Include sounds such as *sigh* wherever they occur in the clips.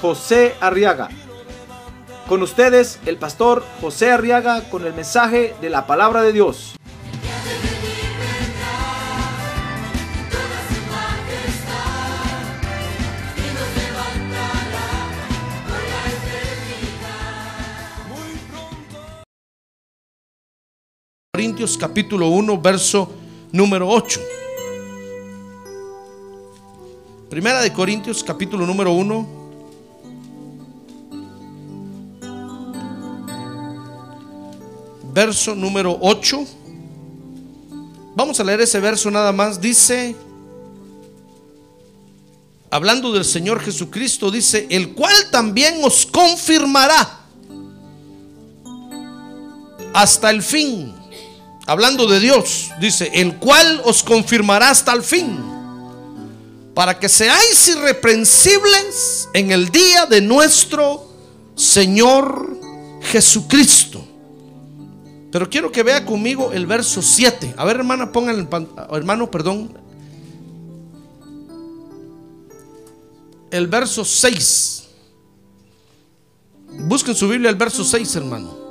José Arriaga. Con ustedes, el pastor José Arriaga con el mensaje de la palabra de Dios. Corintios capítulo 1, verso número 8. Primera de Corintios capítulo número 1. Verso número 8. Vamos a leer ese verso nada más. Dice, hablando del Señor Jesucristo, dice, el cual también os confirmará hasta el fin. Hablando de Dios, dice, el cual os confirmará hasta el fin, para que seáis irreprensibles en el día de nuestro Señor Jesucristo. Pero quiero que vea conmigo el verso 7. A ver, hermana, pongan el hermano, perdón. El verso 6. Busquen su Biblia el verso 6, hermano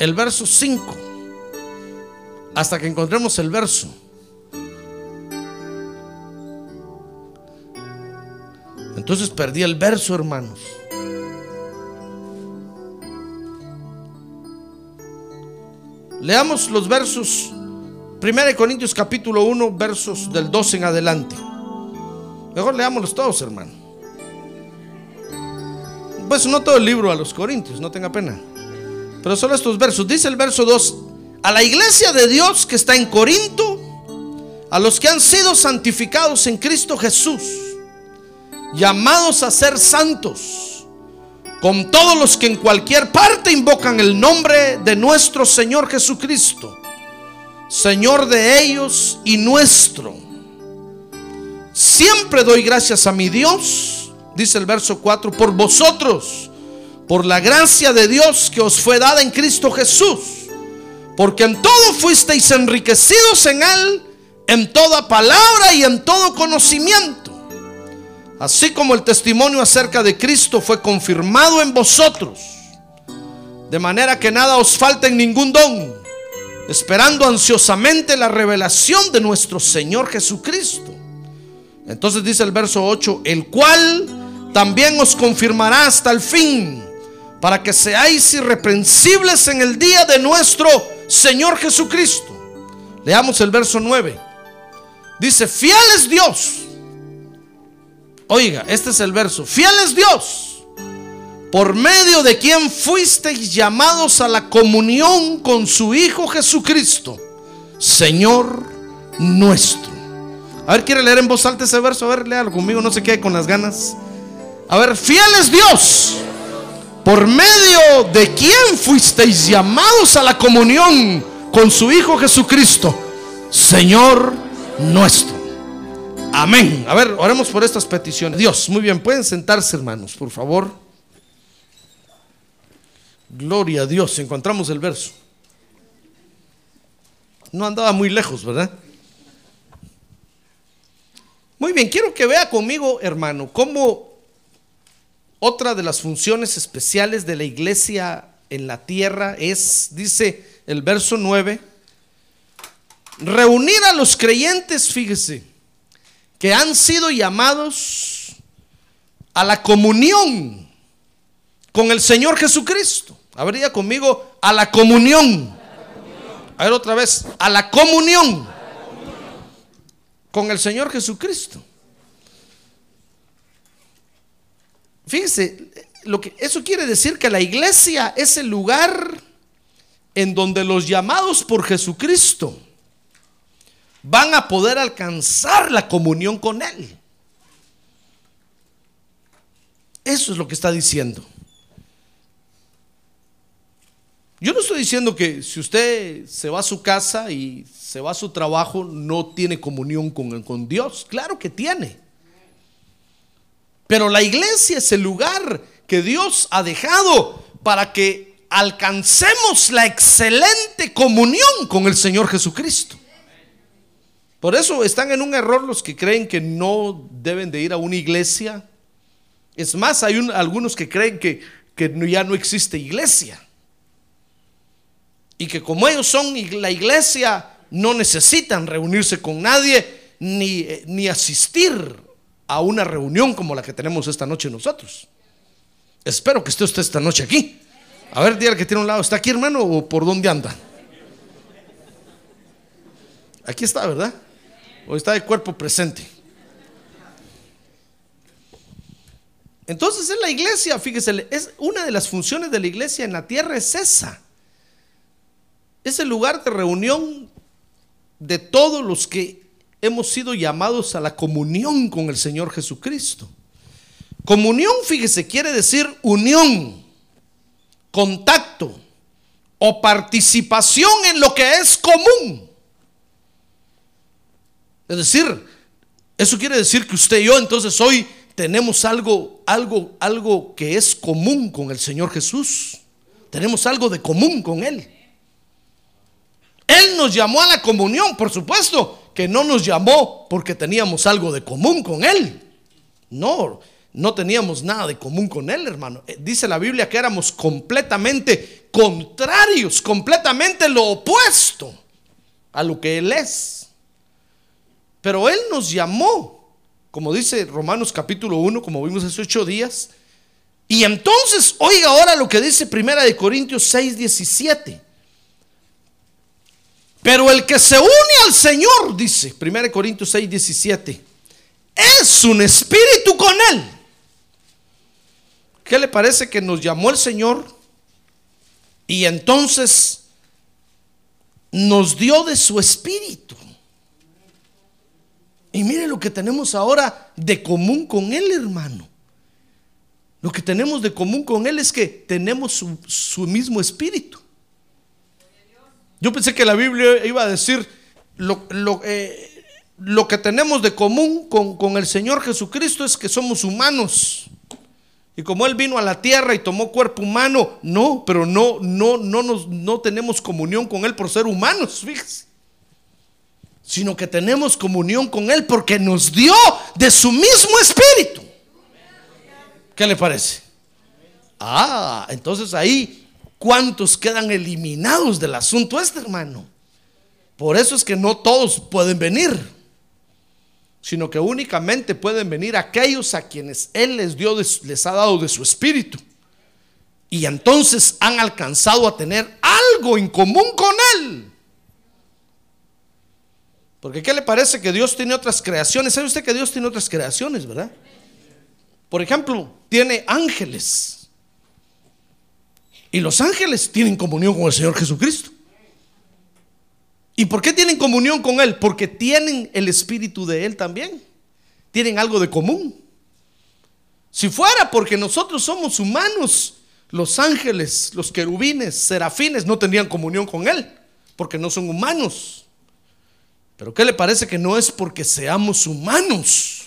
el verso 5 hasta que encontremos el verso. Entonces perdí el verso, hermanos. Leamos los versos 1 Corintios capítulo 1, versos del 12 en adelante. Mejor leámoslos todos, hermano. Pues no todo el libro a los Corintios, no tenga pena. Pero solo estos versos. Dice el verso 2, a la iglesia de Dios que está en Corinto, a los que han sido santificados en Cristo Jesús, llamados a ser santos, con todos los que en cualquier parte invocan el nombre de nuestro Señor Jesucristo, Señor de ellos y nuestro. Siempre doy gracias a mi Dios, dice el verso 4, por vosotros por la gracia de Dios que os fue dada en Cristo Jesús, porque en todo fuisteis enriquecidos en Él, en toda palabra y en todo conocimiento, así como el testimonio acerca de Cristo fue confirmado en vosotros, de manera que nada os falta en ningún don, esperando ansiosamente la revelación de nuestro Señor Jesucristo. Entonces dice el verso 8, el cual también os confirmará hasta el fin para que seáis irreprensibles en el día de nuestro Señor Jesucristo. Leamos el verso 9. Dice, fiel es Dios. Oiga, este es el verso. Fiel es Dios, por medio de quien fuisteis llamados a la comunión con su Hijo Jesucristo, Señor nuestro. A ver, ¿quiere leer en voz alta ese verso? A ver, léalo conmigo, no se quede con las ganas. A ver, fiel es Dios por medio de quien fuisteis llamados a la comunión con su Hijo Jesucristo, Señor nuestro. Amén. A ver, oremos por estas peticiones. Dios, muy bien, pueden sentarse hermanos, por favor. Gloria a Dios, encontramos el verso. No andaba muy lejos, ¿verdad? Muy bien, quiero que vea conmigo, hermano, cómo otra de las funciones especiales de la iglesia en la tierra es, dice el verso 9, reunir a los creyentes, fíjese, que han sido llamados a la comunión con el Señor Jesucristo. A ver, diga conmigo, a la comunión. A ver otra vez, a la comunión con el Señor Jesucristo. Fíjense, lo que, eso quiere decir que la iglesia es el lugar en donde los llamados por Jesucristo van a poder alcanzar la comunión con Él. Eso es lo que está diciendo. Yo no estoy diciendo que si usted se va a su casa y se va a su trabajo, no tiene comunión con, con Dios. Claro que tiene. Pero la iglesia es el lugar que Dios ha dejado para que alcancemos la excelente comunión con el Señor Jesucristo. Por eso están en un error los que creen que no deben de ir a una iglesia. Es más, hay algunos que creen que, que ya no existe iglesia. Y que como ellos son la iglesia, no necesitan reunirse con nadie ni, ni asistir a una reunión como la que tenemos esta noche nosotros. Espero que esté usted esta noche aquí. A ver, dígale que tiene un lado. ¿Está aquí, hermano, o por dónde anda? Aquí está, ¿verdad? O está de cuerpo presente. Entonces en la iglesia, fíjese, es una de las funciones de la iglesia en la tierra es esa. Es el lugar de reunión de todos los que hemos sido llamados a la comunión con el Señor Jesucristo. Comunión, fíjese, quiere decir unión, contacto o participación en lo que es común. Es decir, eso quiere decir que usted y yo entonces hoy tenemos algo, algo, algo que es común con el Señor Jesús. Tenemos algo de común con Él. Él nos llamó a la comunión, por supuesto, que no nos llamó porque teníamos algo de común con Él. No, no teníamos nada de común con Él, hermano. Eh, dice la Biblia que éramos completamente contrarios, completamente lo opuesto a lo que Él es. Pero Él nos llamó, como dice Romanos capítulo 1, como vimos hace ocho días. Y entonces, oiga ahora lo que dice Primera de Corintios 6, 17. Pero el que se une al Señor, dice Primera de Corintios 6, 17, es un espíritu con Él. ¿Qué le parece que nos llamó el Señor? Y entonces nos dio de su espíritu. Y mire lo que tenemos ahora de común con Él, hermano. Lo que tenemos de común con Él es que tenemos su, mismo espíritu. Yo pensé que la Biblia iba a decir lo, eh, que tenemos de común con, el Señor Jesucristo es que somos humanos. Y como Él vino a la tierra y tomó cuerpo humano, no, pero no, no, no, nos, no tenemos comunión con Él por ser humanos, fíjese sino que tenemos comunión con Él porque nos dio de su mismo espíritu. ¿Qué le parece? Ah, entonces ahí, ¿cuántos quedan eliminados del asunto este, hermano? Por eso es que no todos pueden venir, sino que únicamente pueden venir aquellos a quienes Él les dio, les ha dado de su espíritu. Y entonces han alcanzado a tener algo en común con Él. Porque ¿qué le parece que Dios tiene otras creaciones? ¿Sabe usted que Dios tiene otras creaciones, verdad? Por ejemplo, tiene ángeles. Y los ángeles tienen comunión con el Señor Jesucristo. ¿Y por qué tienen comunión con Él? Porque tienen el espíritu de Él también. Tienen algo de común. Si fuera porque nosotros somos humanos, los ángeles, los querubines, serafines no tendrían comunión con Él, porque no son humanos. Pero ¿qué le parece que no es porque seamos humanos?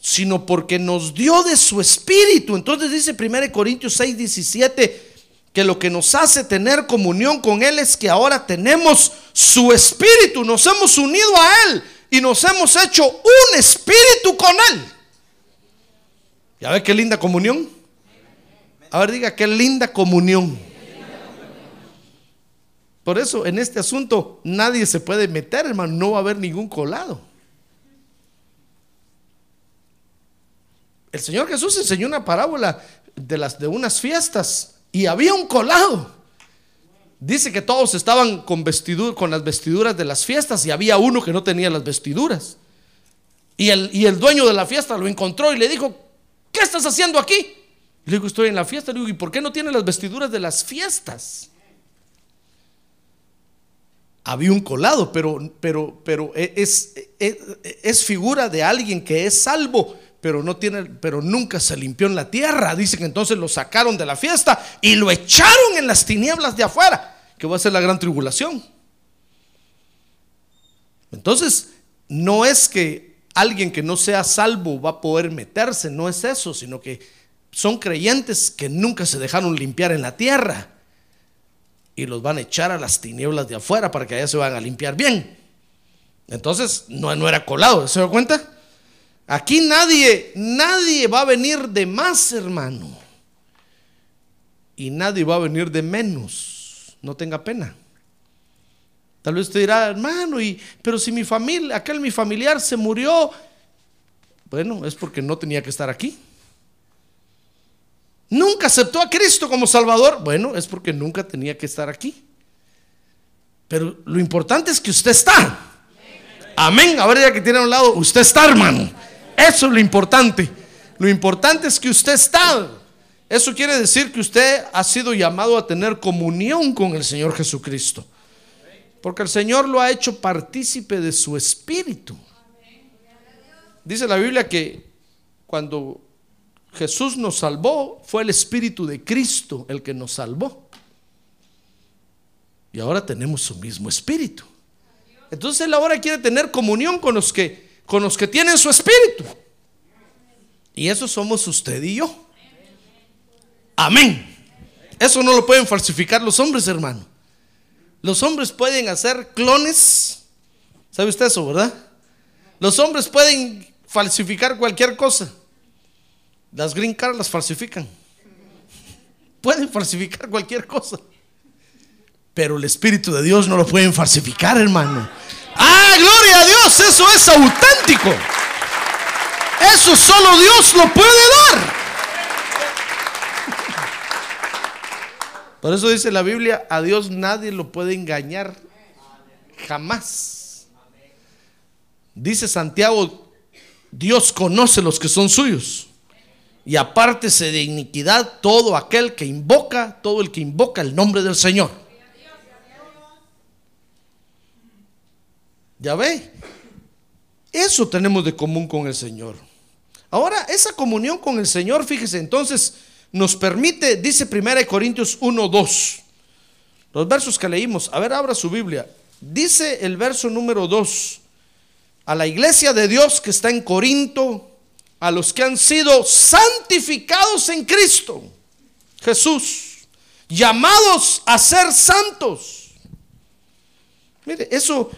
Sino porque nos dio de su espíritu. Entonces dice 1 Corintios 6, 17 que lo que nos hace tener comunión con Él es que ahora tenemos su espíritu, nos hemos unido a Él y nos hemos hecho un espíritu con Él. ¿Ya ve qué linda comunión? A ver, diga, qué linda comunión. Por eso en este asunto nadie se puede meter, hermano, no va a haber ningún colado. El Señor Jesús enseñó una parábola de, las, de unas fiestas y había un colado. Dice que todos estaban con, con las vestiduras de las fiestas y había uno que no tenía las vestiduras. Y el, y el dueño de la fiesta lo encontró y le dijo, ¿qué estás haciendo aquí? Le digo, estoy en la fiesta. Le digo, ¿y por qué no tiene las vestiduras de las fiestas? Había un colado, pero, pero, pero e, es, es, es, figura de alguien que es salvo, pero no tiene, pero nunca se limpió en la tierra. Dice que entonces lo sacaron de la fiesta y lo echaron en las tinieblas de afuera, que va a ser la gran tribulación. Entonces, no es que alguien que no sea salvo va a poder meterse, no es eso, sino que son creyentes que nunca se dejaron limpiar en la tierra y los van a echar a las tinieblas de afuera para que allá se van a limpiar bien. Entonces, no, no era colado, ¿se da cuenta? Aquí nadie, nadie va a venir de más, hermano. Y nadie va a venir de menos. No tenga pena. Tal vez usted dirá, hermano, y, pero si mi familia, aquel mi familiar se murió, bueno, es porque no tenía que estar aquí. Nunca aceptó a Cristo como Salvador, bueno, es porque nunca tenía que estar aquí. Pero lo importante es que usted está. Amén. Ahora ya que tiene a un lado, usted está, hermano. Eso es lo importante. Lo importante es que usted está. Eso quiere decir que usted ha sido llamado a tener comunión con el Señor Jesucristo. Porque el Señor lo ha hecho partícipe de su espíritu. Dice la Biblia que cuando Jesús nos salvó, fue el espíritu de Cristo el que nos salvó. Y ahora tenemos su mismo espíritu. Entonces él ahora quiere tener comunión con los que con los que tienen su espíritu. Y eso somos usted y yo. Amén. Eso no lo pueden falsificar los hombres, hermano. Los hombres pueden hacer clones. ¿Sabe usted eso, verdad? Los hombres pueden falsificar cualquier cosa. Las green cards las falsifican. Pueden falsificar cualquier cosa. Pero el Espíritu de Dios no lo pueden falsificar, hermano. Ah, gloria a Dios, eso es auténtico. Eso solo Dios lo puede dar. Por eso dice la Biblia, a Dios nadie lo puede engañar jamás. Dice Santiago, Dios conoce los que son suyos. Y apártese de iniquidad todo aquel que invoca, todo el que invoca el nombre del Señor. Ya ve, eso tenemos de común con el Señor. Ahora, esa comunión con el Señor, fíjese, entonces nos permite, dice 1 Corintios 1, 2, los versos que leímos. A ver, abra su Biblia. Dice el verso número 2, a la iglesia de Dios que está en Corinto, a los que han sido santificados en Cristo, Jesús, llamados a ser santos. Mire, eso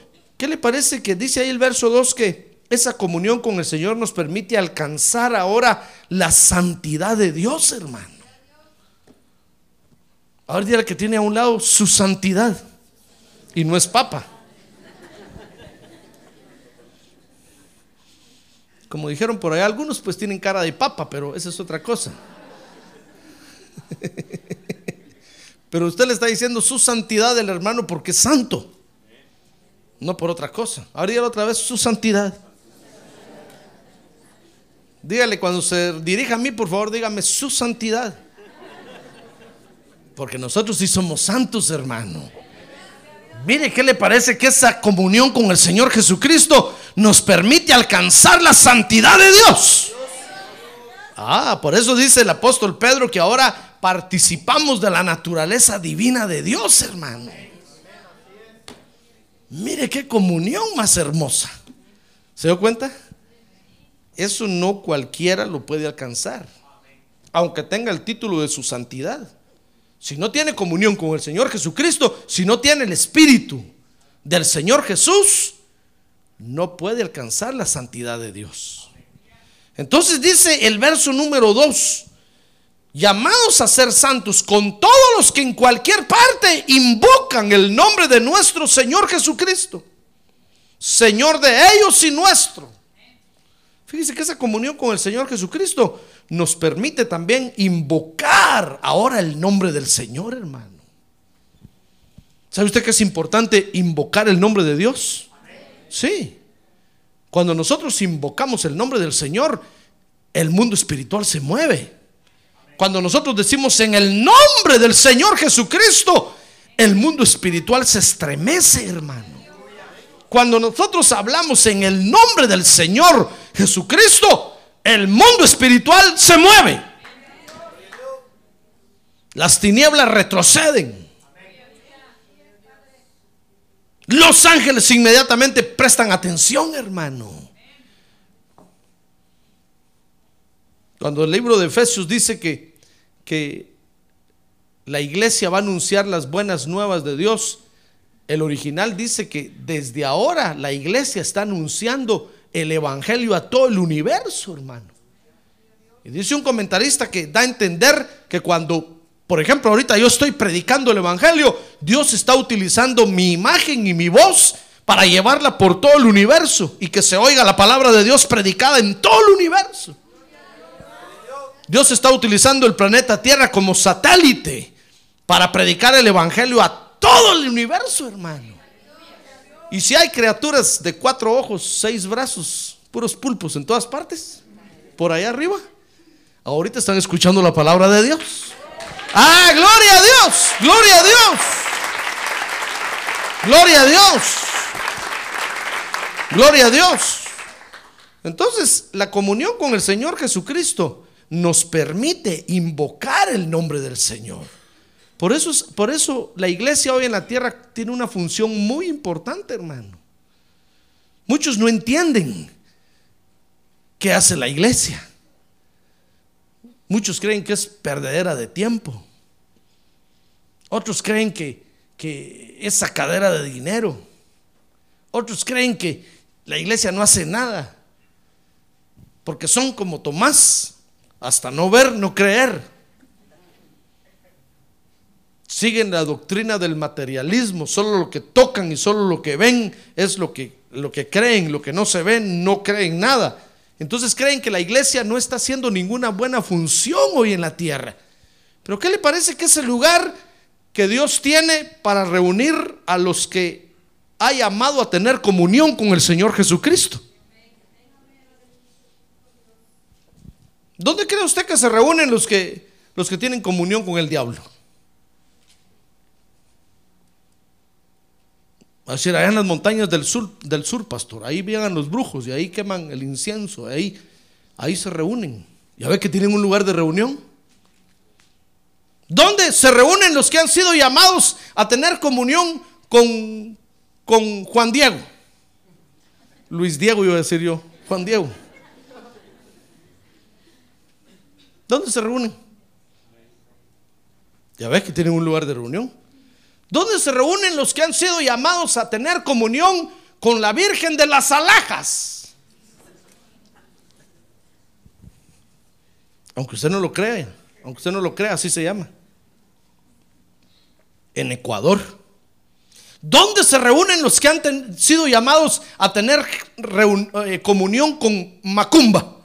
¿Qué le parece que dice ahí el verso 2 que esa comunión con el Señor nos permite alcanzar ahora la santidad de Dios, hermano? Ahora dígale que tiene a un lado su santidad y no es papa. Como dijeron por ahí, algunos pues tienen cara de papa, pero esa es otra cosa. *laughs* Pero usted le está diciendo su santidad del hermano porque es santo no por otra cosa. Ahora otra vez su santidad. Dígale cuando se dirija a mí, por favor, dígame su santidad. Porque nosotros sí somos santos, hermano. Mire, ¿qué le parece que esa comunión con el Señor Jesucristo nos permite alcanzar la santidad de Dios? Ah, por eso dice el apóstol Pedro que ahora participamos de la naturaleza divina de Dios, hermano. Mire qué comunión más hermosa. ¿Se dio cuenta? Eso no cualquiera lo puede alcanzar, aunque tenga el título de su santidad. Si no tiene comunión con el Señor Jesucristo, si no tiene el Espíritu del Señor Jesús, no puede alcanzar la santidad de Dios. Entonces dice el verso número 2, llamados a ser santos con todos los que en cualquier parte invocan el nombre de nuestro Señor Jesucristo. Señor de ellos y nuestro. Fíjese que esa comunión con el Señor Jesucristo nos permite también invocar ahora el nombre del Señor, hermano. ¿Sabe usted que es importante invocar el nombre de Dios? Sí. Cuando nosotros invocamos el nombre del Señor, el mundo espiritual se mueve. Cuando nosotros decimos en el nombre del Señor Jesucristo, el mundo espiritual se estremece, hermano. Cuando nosotros hablamos en el nombre del Señor Jesucristo, el mundo espiritual se mueve. Las tinieblas retroceden. Los ángeles inmediatamente prestan atención, hermano. Cuando el libro de Efesios dice que, que la iglesia va a anunciar las buenas nuevas de Dios, el original dice que desde ahora la iglesia está anunciando el evangelio a todo el universo, hermano. Y dice un comentarista que da a entender que cuando por ejemplo, ahorita yo estoy predicando el Evangelio, Dios está utilizando mi imagen y mi voz para llevarla por todo el universo y que se oiga la palabra de Dios predicada en todo el universo. Dios está utilizando el planeta Tierra como satélite para predicar el Evangelio a todo el universo, hermano. Y si hay criaturas de cuatro ojos, seis brazos, puros pulpos en todas partes, por allá arriba, ahorita están escuchando la palabra de Dios. Ah, gloria a Dios, gloria a Dios. Gloria a Dios. Gloria a Dios. Entonces, la comunión con el Señor Jesucristo nos permite invocar el nombre del Señor. Por eso, por eso la iglesia hoy en la tierra tiene una función muy importante, hermano. Muchos no entienden qué hace la iglesia. Muchos creen que es perdedera de tiempo. Otros creen que, que es sacadera de dinero. Otros creen que la iglesia no hace nada. Porque son como Tomás, hasta no ver, no creer. Siguen la doctrina del materialismo, solo lo que tocan y solo lo que ven es lo que, lo que creen, lo que no se ven, no creen nada. Entonces creen que la iglesia no está haciendo ninguna buena función hoy en la tierra. Pero ¿qué le parece que es el lugar que Dios tiene para reunir a los que ha llamado a tener comunión con el Señor Jesucristo? ¿Dónde cree usted que se reúnen los que, los que tienen comunión con el diablo? Así allá en las montañas del sur, del sur, pastor. Ahí vienen los brujos y ahí queman el incienso. Ahí, ahí se reúnen. ¿Ya ve que tienen un lugar de reunión? ¿Dónde se reúnen los que han sido llamados a tener comunión con, con Juan Diego? Luis Diego iba a decir yo. Juan Diego. ¿Dónde se reúnen? Ya ves que tienen un lugar de reunión. ¿Dónde se reúnen los que han sido llamados a tener comunión con la Virgen de las Alhajas? Aunque usted no lo crea, aunque usted no lo crea, así se llama. En Ecuador. ¿Dónde se reúnen los que han sido llamados a tener eh, comunión con Macumba?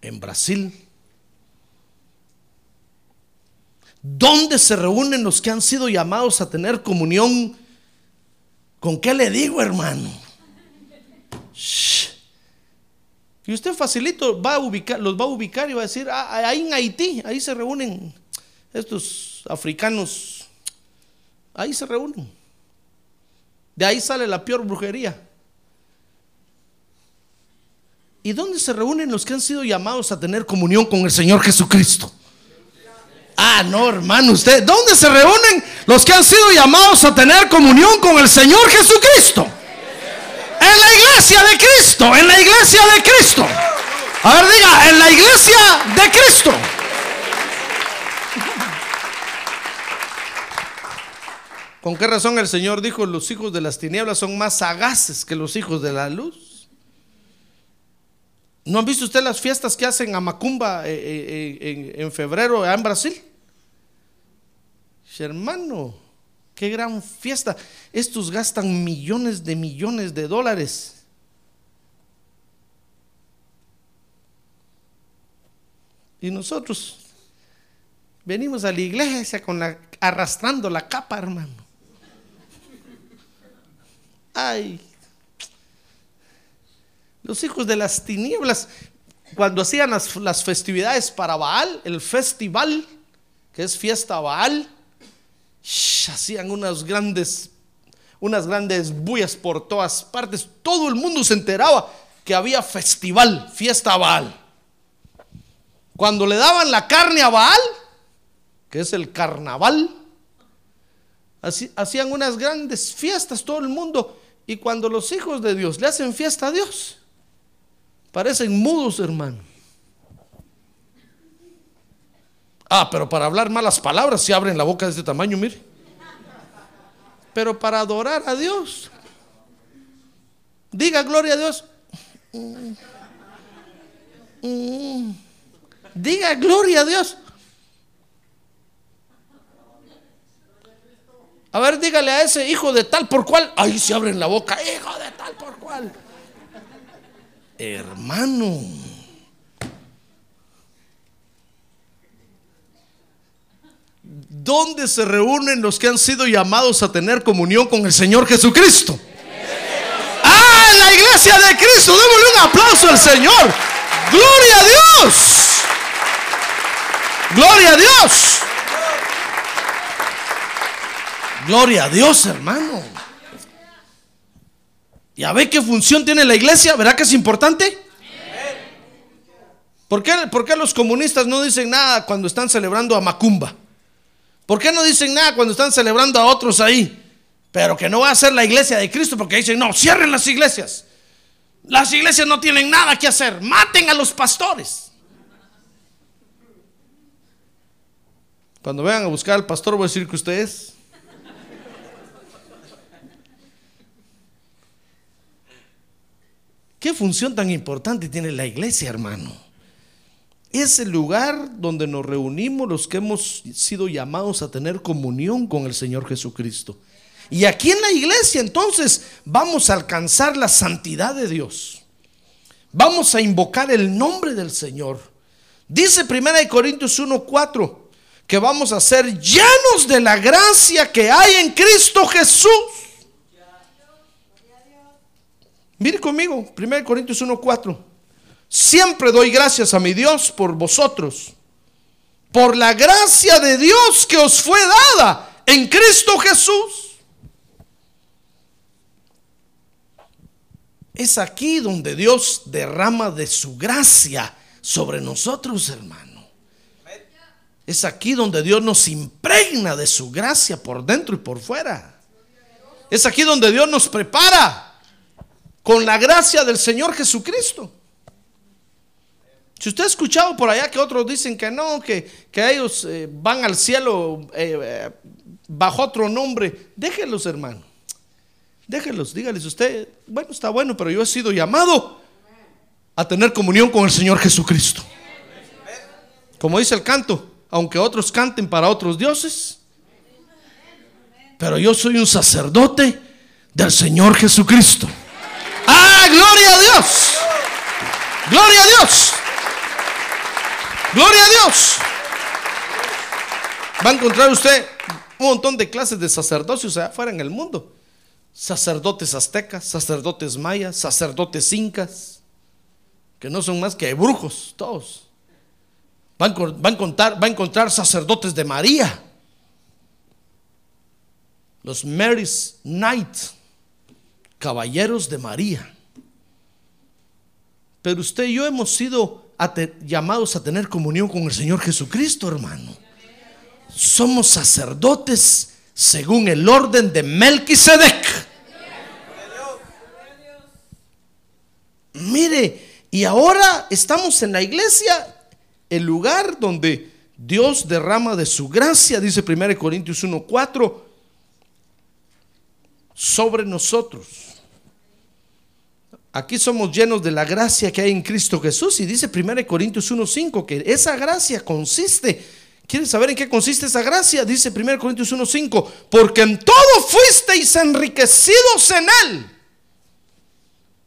En Brasil. ¿Dónde se reúnen los que han sido llamados a tener comunión? ¿Con qué le digo, hermano? Y usted facilito va a ubicar, los va a ubicar y va a decir, ah, ahí en Haití, ahí se reúnen estos africanos, ahí se reúnen. De ahí sale la peor brujería. ¿Y dónde se reúnen los que han sido llamados a tener comunión con el Señor Jesucristo? Ah, no, hermano, usted, ¿dónde se reúnen los que han sido llamados a tener comunión con el Señor Jesucristo? En la iglesia de Cristo, en la iglesia de Cristo. A ver, diga, en la iglesia de Cristo. ¿Con qué razón el Señor dijo, los hijos de las tinieblas son más sagaces que los hijos de la luz? ¿No han visto usted las fiestas que hacen a Macumba eh, eh, en, febrero en Brasil? Hermano, qué gran fiesta. Estos gastan millones de millones de dólares. Y nosotros venimos a la iglesia arrastrando la capa, hermano. Ay, los hijos de las tinieblas, cuando hacían las, festividades para Baal, el festival, que es fiesta Baal, hacían unas grandes, unas grandes bullas por todas partes. Todo el mundo se enteraba que había festival, fiesta a Baal. Cuando le daban la carne a Baal, que es el carnaval, hacían unas grandes fiestas todo el mundo. Y cuando los hijos de Dios le hacen fiesta a Dios, parecen mudos, hermano. Ah, pero para hablar malas palabras se abren la boca de este tamaño, mire. Pero para adorar a Dios, diga gloria a Dios. Diga gloria a Dios. A ver, dígale a ese hijo de tal por cual. Ahí se abren la boca. Hijo de tal por cual. Hermano. ¿Dónde se reúnen los que han sido llamados a tener comunión con el Señor Jesucristo? Ah, en la iglesia de Cristo. Démosle un aplauso al Señor. Gloria a Dios. Gloria a Dios. Gloria a Dios, hermano. ¿Ya ve qué función tiene la iglesia? ¿Verdad que es importante? ¿Por qué, ¿Por qué, los comunistas no dicen nada cuando están celebrando a Macumba? ¿Por qué no dicen nada cuando están celebrando a otros ahí? Pero que no va a ser la iglesia de Cristo porque dicen, no, cierren las iglesias. Las iglesias no tienen nada que hacer. Maten a los pastores. Cuando vengan a buscar al pastor voy a decir que ustedes ¿Qué función tan importante tiene la iglesia, hermano? Es el lugar donde nos reunimos los que hemos sido llamados a tener comunión con el Señor Jesucristo. Y aquí en la iglesia entonces vamos a alcanzar la santidad de Dios. Vamos a invocar el nombre del Señor. Dice 1 Corintios 1:4 que vamos a ser llenos de la gracia que hay en Cristo Jesús. Mire conmigo, 1 Corintios 1:4. Siempre doy gracias a mi Dios por vosotros, por la gracia de Dios que os fue dada en Cristo Jesús. Es aquí donde Dios derrama de su gracia sobre nosotros, hermano. Es aquí donde Dios nos impregna de su gracia por dentro y por fuera. Es aquí donde Dios nos prepara con la gracia del Señor Jesucristo. Si usted ha escuchado por allá que otros dicen que no, que, ellos eh, van al cielo eh, eh, bajo otro nombre, déjenlos, hermano. Déjenlos, dígales usted, bueno, está bueno, pero yo he sido llamado a tener comunión con el Señor Jesucristo. Como dice el canto, aunque otros canten para otros dioses, pero yo soy un sacerdote del Señor Jesucristo. Ah, gloria a Dios. Gloria a Dios. Gloria a Dios. Va a encontrar usted un montón de clases de sacerdocios allá afuera en el mundo. Sacerdotes aztecas, sacerdotes mayas, sacerdotes incas, que no son más que brujos, todos. Va a, encontrar, va a encontrar sacerdotes de María, los Mary's Knight caballeros de María. Pero usted y yo hemos sido llamados a tener comunión con el Señor Jesucristo, hermano. Somos sacerdotes según el orden de Melquisedec. Mire, y ahora estamos en la iglesia, el lugar donde Dios derrama de su gracia, dice 1 Corintios 1:4, sobre nosotros. Aquí somos llenos de la gracia que hay en Cristo Jesús. Y dice 1 Corintios 1.5 que esa gracia consiste. ¿Quieren saber en qué consiste esa gracia? Dice 1 Corintios 1.5. Porque en todo fuisteis enriquecidos en Él.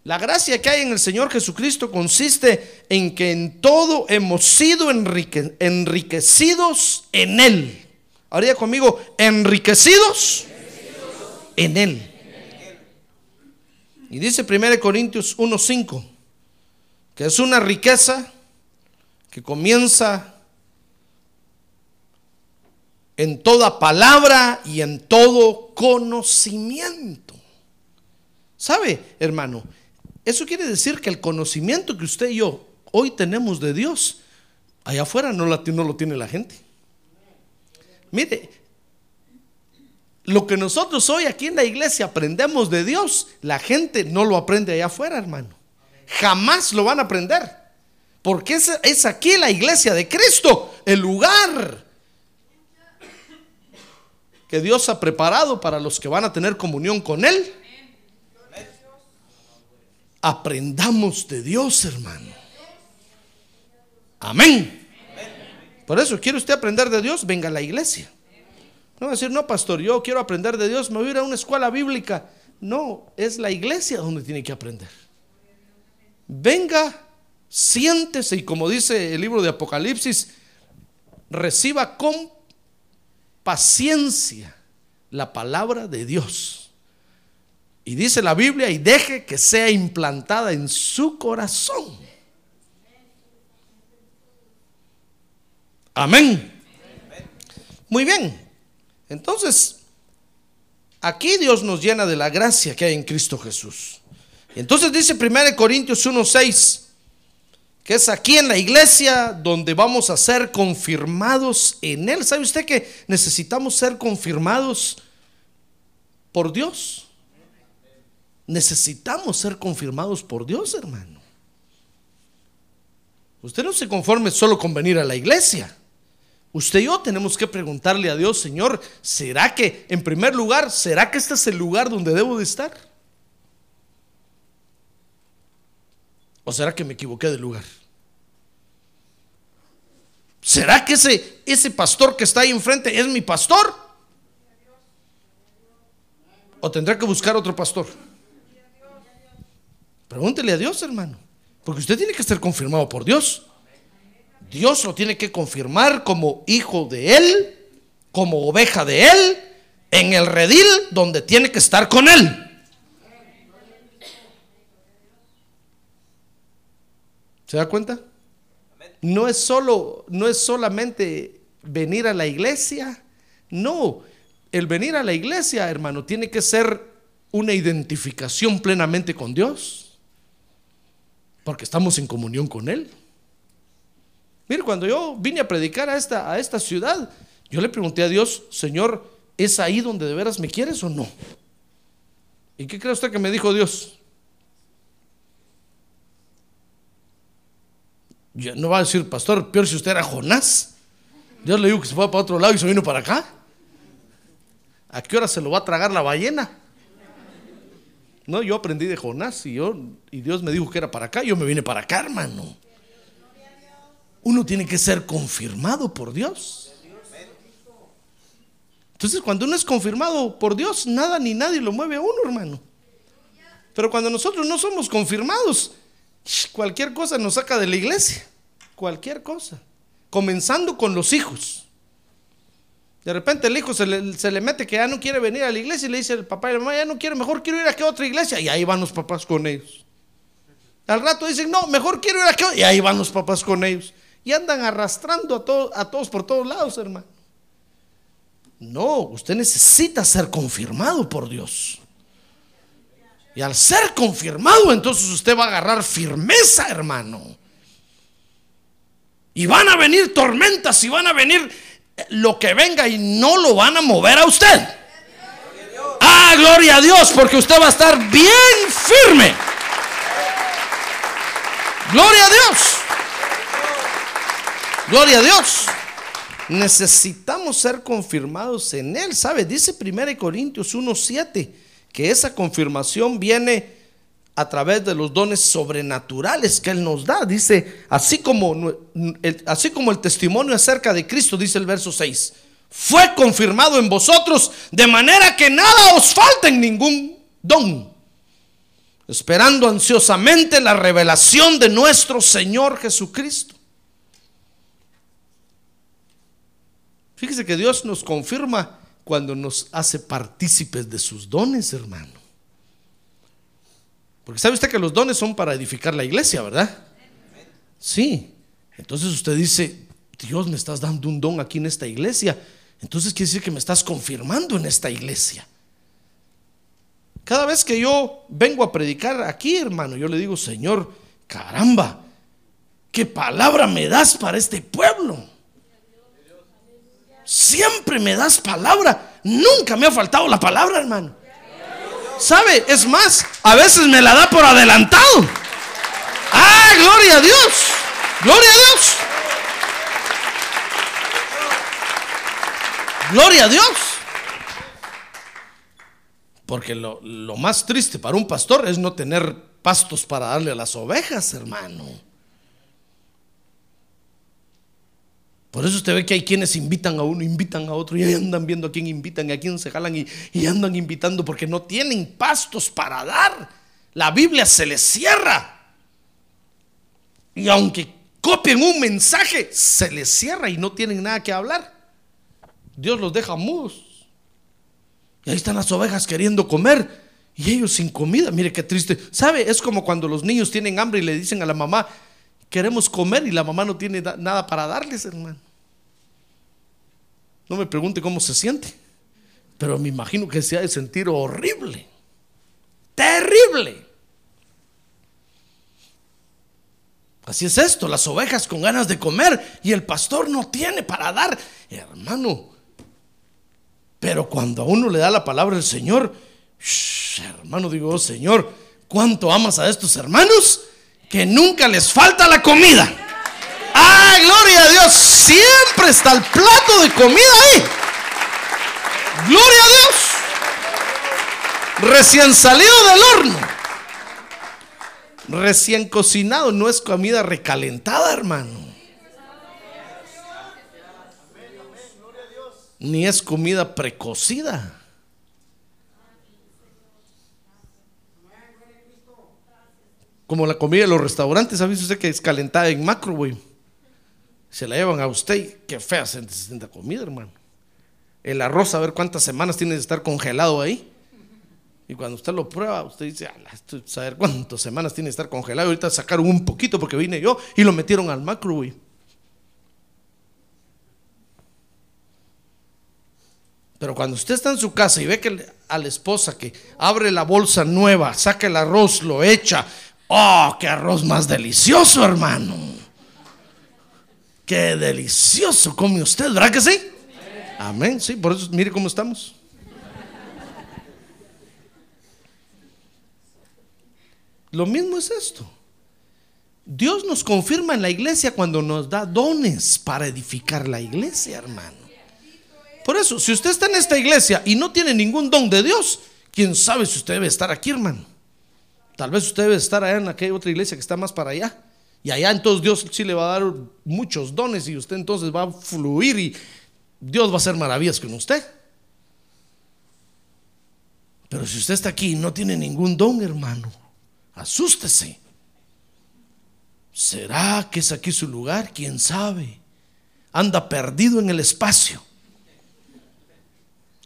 La gracia que hay en el Señor Jesucristo consiste en que en todo hemos sido enriquecidos en Él. Ahora conmigo, enriquecidos en Él. Y dice 1 Corintios 1.5, que es una riqueza que comienza en toda palabra y en todo conocimiento. ¿Sabe, hermano? Eso quiere decir que el conocimiento que usted y yo hoy tenemos de Dios, allá afuera no, no lo tiene la gente. Mire, lo que nosotros hoy aquí en la iglesia aprendemos de Dios, la gente no lo aprende allá afuera, hermano. Jamás lo van a aprender. Porque es, es aquí la iglesia de Cristo, el lugar que Dios ha preparado para los que van a tener comunión con Él. Aprendamos de Dios, hermano. Amén. Por eso, ¿quiere usted aprender de Dios? Venga a la iglesia. No decir, no, pastor, yo quiero aprender de Dios, me voy a ir a una escuela bíblica. No, es la iglesia donde tiene que aprender. Venga, siéntese y como dice el libro de Apocalipsis, reciba con paciencia la palabra de Dios. Y dice la Biblia, y deje que sea implantada en su corazón. Amén. Muy bien. Entonces, aquí Dios nos llena de la gracia que hay en Cristo Jesús. Entonces dice 1 Corintios 1:6, que es aquí en la iglesia donde vamos a ser confirmados en Él. ¿Sabe usted que necesitamos ser confirmados por Dios? Necesitamos ser confirmados por Dios, hermano. Usted no se conforme solo con venir a la iglesia. Usted y yo tenemos que preguntarle a Dios, Señor, ¿será que, en primer lugar, ¿será que este es el lugar donde debo de estar? ¿O será que me equivoqué de lugar? ¿Será que ese, ese pastor que está ahí enfrente es mi pastor? ¿O tendré que buscar otro pastor? Pregúntele a Dios, hermano. Porque usted tiene que estar confirmado por Dios. Dios lo tiene que confirmar como hijo de Él, como oveja de Él, en el redil donde tiene que estar con Él. ¿Se da cuenta? No es solo, no es solamente venir a la iglesia. No, el venir a la iglesia, hermano, tiene que ser una identificación plenamente con Dios. Porque estamos en comunión con Él. Mire, cuando yo vine a predicar a esta, a esta ciudad, yo le pregunté a Dios, Señor, ¿es ahí donde de veras me quieres o no? ¿Y qué cree usted que me dijo Dios? Yo no va a decir, pastor, peor si usted era Jonás. Dios le dijo que se fue para otro lado y se vino para acá. ¿A qué hora se lo va a tragar la ballena? No, yo aprendí de Jonás y, yo, y Dios me dijo que era para acá. Yo me vine para acá, hermano. Uno tiene que ser confirmado por Dios. Entonces, cuando uno es confirmado por Dios, nada ni nadie lo mueve a uno, hermano. Pero cuando nosotros no somos confirmados, cualquier cosa nos saca de la iglesia. Cualquier cosa. Comenzando con los hijos. De repente el hijo se le, mete que ya no quiere venir a la iglesia y le dice el papá y la mamá, ya no quiero, mejor quiero ir a aquella otra iglesia. Y ahí van los papás con ellos. Al rato dicen, no, mejor quiero ir a aquella. Y ahí van los papás con ellos. Y andan arrastrando a, to a todos por todos lados, hermano. No, usted necesita ser confirmado por Dios. Y al ser confirmado, entonces usted va a agarrar firmeza, hermano. Y van a venir tormentas y van a venir lo que venga y no lo van a mover a usted. Ah, gloria a Dios, porque usted va a estar bien firme. Gloria a Dios. Gloria a Dios. Necesitamos ser confirmados en Él, ¿sabe? Dice 1 Corintios 1.7 que esa confirmación viene a través de los dones sobrenaturales que Él nos da. Dice, así como así como el testimonio acerca de Cristo, dice el verso 6, fue confirmado en vosotros de manera que nada os falta en ningún don, esperando ansiosamente la revelación de nuestro Señor Jesucristo. Fíjese que Dios nos confirma cuando nos hace partícipes de sus dones, hermano. Porque sabe usted que los dones son para edificar la iglesia, ¿verdad? Sí. Entonces usted dice, Dios me estás dando un don aquí en esta iglesia. Entonces quiere decir que me estás confirmando en esta iglesia. Cada vez que yo vengo a predicar aquí, hermano, yo le digo, Señor, caramba, ¿qué palabra me das para este pueblo? Siempre me das palabra. Nunca me ha faltado la palabra, hermano. ¿Sabe? Es más, a veces me la da por adelantado. Ah, gloria a Dios. Gloria a Dios. Gloria a Dios. Porque lo, lo, más triste para un pastor es no tener pastos para darle a las ovejas, hermano. Por eso usted ve que hay quienes invitan a uno, invitan a otro y ahí andan viendo a quién invitan y a quién se jalan y, y andan invitando porque no tienen pastos para dar. La Biblia se les cierra. Y aunque copien un mensaje, se les cierra y no tienen nada que hablar. Dios los deja mudos. Y ahí están las ovejas queriendo comer y ellos sin comida. Mire qué triste. ¿Sabe? Es como cuando los niños tienen hambre y le dicen a la mamá, queremos comer y la mamá no tiene nada para darles, hermano. No me pregunte cómo se siente, pero me imagino que se ha de sentir horrible, terrible. Así es esto, las ovejas con ganas de comer y el pastor no tiene para dar, hermano. Pero cuando a uno le da la palabra del Señor, hermano, digo, oh, Señor, ¿cuánto amas a estos hermanos? Que nunca les falta la comida. ¡Ah, gloria a Dios! Siempre está el plato de comida ahí. ¡Gloria a Dios! Recién salido del horno. Recién cocinado. No es comida recalentada, hermano. Ni es comida precocida. Como la comida de los restaurantes, ¿sabes usted que es calentada en macro, güey? Se la llevan a usted, qué fea se siente comida, hermano. El arroz, a ver cuántas semanas tiene de estar congelado ahí. Y cuando usted lo prueba, usted dice, a ver cuántas semanas tiene de estar congelado. Ahorita sacaron un poquito porque vine yo y lo metieron al macro. Pero cuando usted está en su casa y ve que a la esposa que abre la bolsa nueva, saca el arroz, lo echa, Oh, qué arroz más delicioso, hermano. Qué delicioso come usted, ¿verdad que sí? Amén, sí, por eso mire cómo estamos. Lo mismo es esto. Dios nos confirma en la iglesia cuando nos da dones para edificar la iglesia, hermano. Por eso, si usted está en esta iglesia y no tiene ningún don de Dios, quién sabe si usted debe estar aquí, hermano. Tal vez usted debe estar allá en aquella otra iglesia que está más para allá. Y allá entonces Dios sí le va a dar muchos dones y usted entonces va a fluir y Dios va a hacer maravillas con usted. Pero si usted está aquí y no tiene ningún don, hermano, asústese. ¿Será que es aquí su lugar? ¿Quién sabe? Anda perdido en el espacio.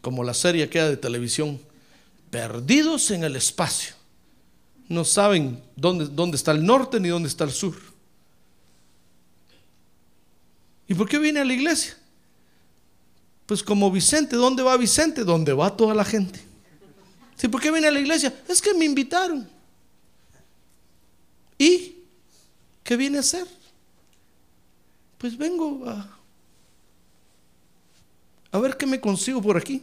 Como la serie queda de televisión. Perdidos en el espacio no saben dónde, dónde está el norte ni dónde está el sur. ¿Y por qué viene a la iglesia? Pues como Vicente, ¿dónde va Vicente? ¿Dónde va toda la gente? ¿Sí, ¿Por qué viene a la iglesia? Es que me invitaron. ¿Y qué viene a hacer? Pues vengo a, a ver qué me consigo por aquí.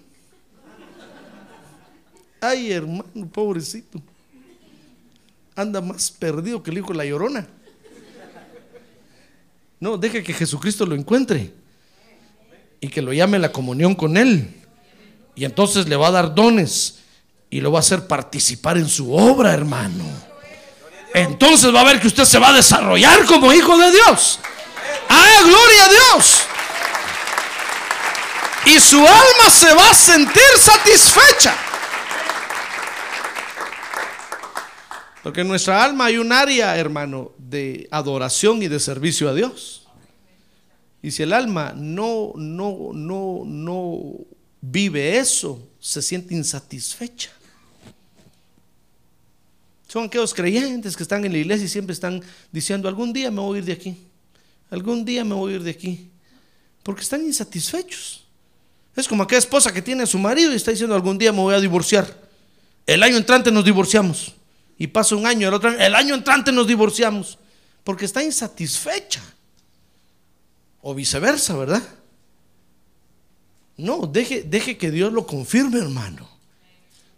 Ay, hermano, pobrecito anda más perdido que el hijo de la llorona. No, deje que Jesucristo lo encuentre y que lo llame la comunión con Él. Y entonces le va a dar dones y lo va a hacer participar en su obra, hermano. Entonces va a ver que usted se va a desarrollar como hijo de Dios. ¡Ah, gloria a Dios! Y su alma se va a sentir satisfecha. Porque en nuestra alma hay un área, hermano, de adoración y de servicio a Dios. Y si el alma no, no, no, no vive eso, se siente insatisfecha. Son aquellos creyentes que están en la iglesia y siempre están diciendo, algún día me voy a ir de aquí, algún día me voy a ir de aquí, porque están insatisfechos. Es como aquella esposa que tiene a su marido y está diciendo, algún día me voy a divorciar. El año entrante nos divorciamos. Y pasa un año, el otro año, el año entrante nos divorciamos. Porque está insatisfecha. O viceversa, ¿verdad? No, deje, deje que Dios lo confirme, hermano.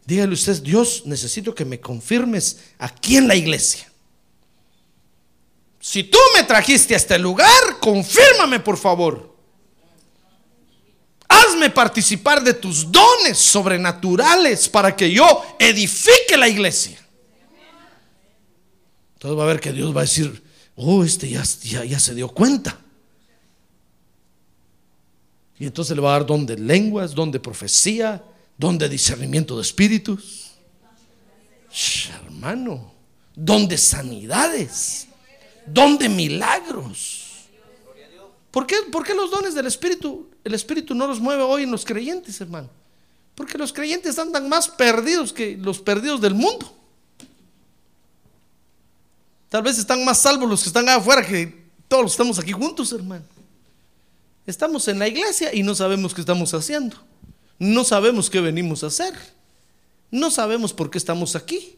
Dígale usted, Dios, necesito que me confirmes aquí en la iglesia. Si tú me trajiste a este lugar, confírmame por favor. Hazme participar de tus dones sobrenaturales para que yo edifique la iglesia. Entonces va a ver que Dios va a decir, oh, este ya, se dio cuenta. Y entonces le va a dar don de lenguas, don de profecía, don de discernimiento de espíritus. hermano, don de sanidades, don de milagros. ¿Por qué, ¿Por qué los dones del Espíritu, el Espíritu no los mueve hoy en los creyentes, hermano? Porque los creyentes andan más perdidos que los perdidos del mundo. Tal vez están más salvos los que están afuera que todos los que estamos aquí juntos, hermano. Estamos en la iglesia y no sabemos qué estamos haciendo. No sabemos qué venimos a hacer. No sabemos por qué estamos aquí.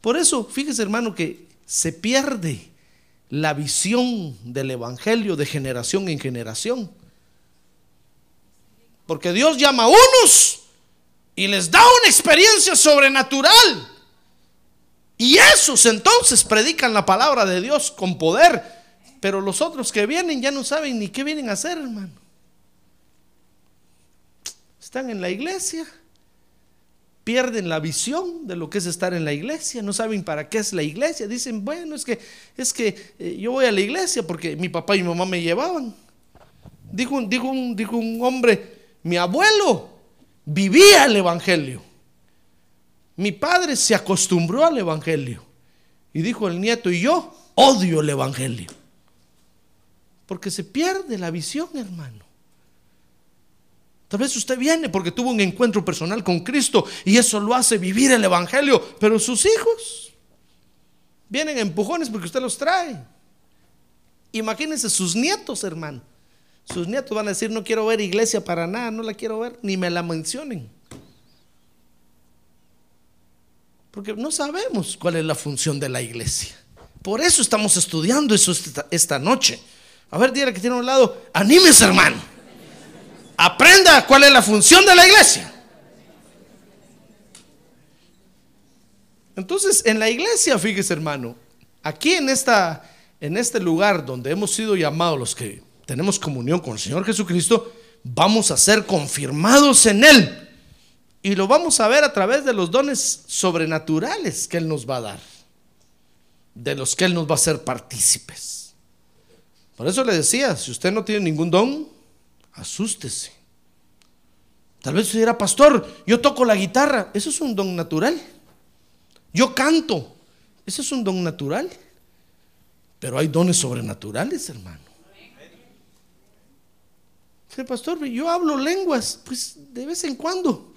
Por eso, fíjese hermano que se pierde la visión del Evangelio de generación en generación. Porque Dios llama a unos y les da una experiencia sobrenatural. Y esos entonces predican la palabra de Dios con poder pero los otros que vienen ya no saben ni qué vienen a hacer, hermano. Están en la iglesia, pierden la visión de lo que es estar en la iglesia, no saben para qué es la iglesia. Dicen, bueno, es que es que eh, yo voy a la iglesia porque mi papá y mi mamá me llevaban. Dijo, dijo, un, dijo un hombre, mi abuelo vivía el evangelio. Mi padre se acostumbró al evangelio. Y dijo el nieto, y yo odio el evangelio. Porque se pierde la visión, hermano. Tal vez usted viene porque tuvo un encuentro personal con Cristo y eso lo hace vivir el Evangelio, pero sus hijos vienen empujones porque usted los trae. Imagínense sus nietos, hermano. Sus nietos van a decir, no quiero ver iglesia para nada, no la quiero ver, ni me la mencionen. Porque no sabemos cuál es la función de la iglesia. Por eso estamos estudiando eso esta, noche. A ver, dígale que tiene a un lado, anímese hermano. Aprenda cuál es la función de la iglesia. Entonces, en la iglesia, fíjese hermano, aquí en, esta, en este lugar donde hemos sido llamados los que tenemos comunión con el Señor Jesucristo, vamos a ser confirmados en Él. Y lo vamos a ver a través de los dones sobrenaturales que Él nos va a dar, de los que Él nos va a hacer partícipes. Por eso le decía, si usted no tiene ningún don, asústese. Tal vez usted dirá, pastor, yo toco la guitarra, eso es un don natural. Yo canto, eso es un don natural. Pero hay dones sobrenaturales, hermano. Pastor, yo hablo lenguas, pues de vez en cuando.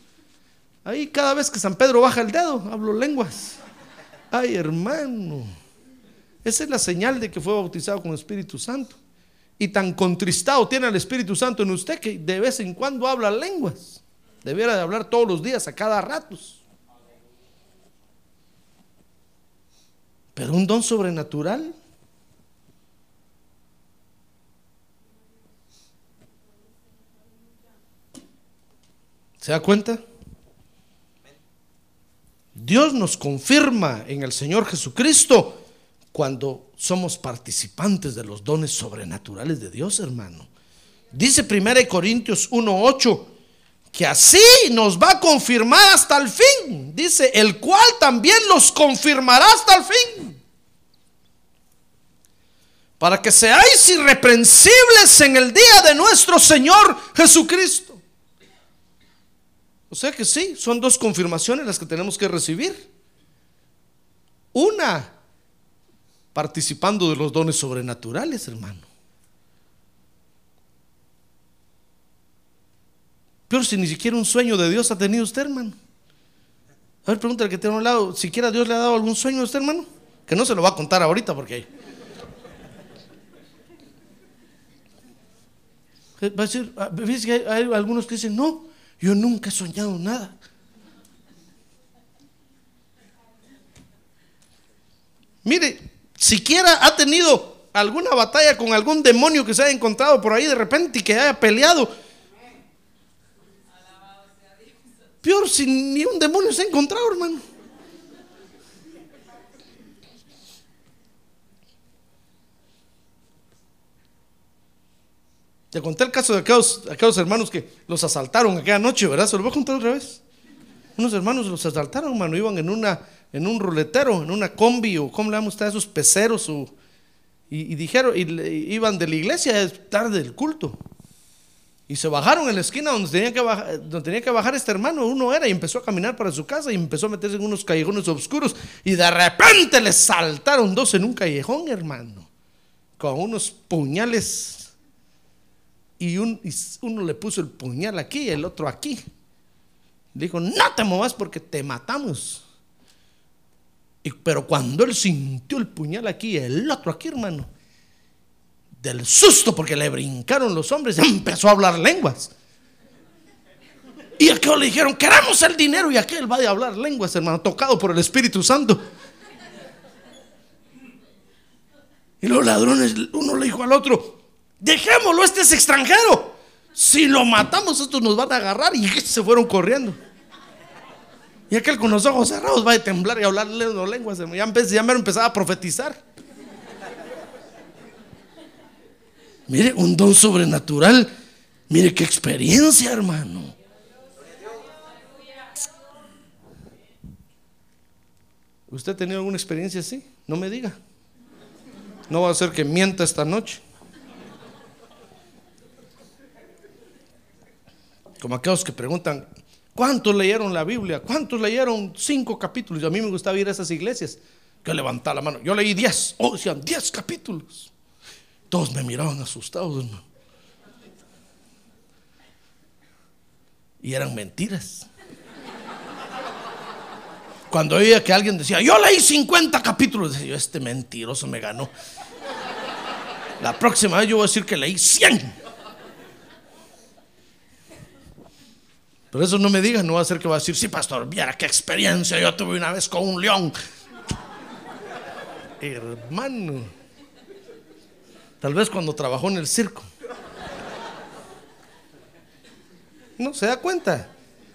Ahí cada vez que San Pedro baja el dedo, hablo lenguas. Ay, hermano. Esa es la señal de que fue bautizado con el Espíritu Santo. Y tan contristado tiene el Espíritu Santo en usted que de vez en cuando habla lenguas. Debiera de hablar todos los días, a cada rato. Pero un don sobrenatural. ¿Se da cuenta? Dios nos confirma en el Señor Jesucristo cuando somos participantes de los dones sobrenaturales de Dios, hermano. Dice 1 Corintios 1:8 que así nos va a confirmar hasta el fin. Dice, el cual también los confirmará hasta el fin. Para que seáis irreprensibles en el día de nuestro Señor Jesucristo. O sea que sí, son dos confirmaciones las que tenemos que recibir. Una participando de los dones sobrenaturales, hermano. Pero si ni siquiera un sueño de Dios ha tenido usted, hermano. A ver, pregúntale que tiene a un lado, siquiera Dios le ha dado algún sueño a usted, hermano. Que no se lo va a contar ahorita porque Va a decir, hay algunos que dicen, no, yo nunca he soñado nada. Mire, siquiera ha tenido alguna batalla con algún demonio que se haya encontrado por ahí de repente y que haya peleado. Peor si ni un demonio se ha encontrado, hermano. Te conté el caso de aquellos, hermanos que los asaltaron aquella noche, ¿verdad? Se lo voy a contar otra vez. Unos hermanos los asaltaron, hermano, iban en una en un ruletero, en una combi o cómo le llaman ustedes esos peceros o, y, dijeron y, iban de la iglesia tarde del culto. Y se bajaron en la esquina donde tenía, que bajar, donde tenía que bajar este hermano, uno era, y empezó a caminar para su casa y empezó a meterse en unos callejones oscuros. Y de repente le saltaron dos en un callejón, hermano, con unos puñales. Y, un- y uno le puso el puñal aquí y el otro aquí. Le dijo, no te muevas porque te matamos. Y- pero cuando él sintió el puñal aquí y el otro aquí, hermano, del susto porque le brincaron los hombres, empezó a hablar lenguas. Y aquellos le dijeron, queremos el dinero. Y aquel va a hablar lenguas, hermano, tocado por el Espíritu Santo. Y los ladrones, uno le dijo al otro, dejémoslo, este es extranjero. Si lo matamos, estos nos van a agarrar. Y *laughs* se fueron corriendo. Y aquel con los ojos cerrados va a temblar y hablar lenguas. Ya, empe- ya me empezaba a profetizar. Mire, un don sobrenatural. Mire qué experiencia, hermano. ¿Usted ha tenido alguna experiencia así? No me diga. No va a ser que mienta esta noche. Como aquellos que preguntan, ¿cuántos leyeron la Biblia? ¿Cuántos leyeron cinco capítulos? Y a mí me gustaba ir a esas iglesias que levantar la mano. Yo leí diez. Oh, decían diez capítulos. Todos me miraban asustados, hermano. Y eran mentiras. Cuando oía que alguien decía, yo leí 50 capítulos, decía yo, este mentiroso me ganó. La próxima vez yo voy a decir que leí 100. Pero eso no me diga, no va a ser que va a decir, sí, pastor, viera qué experiencia yo tuve una vez con un león. *laughs* Hermano, tal vez cuando trabajó en el circo. No, se da cuenta.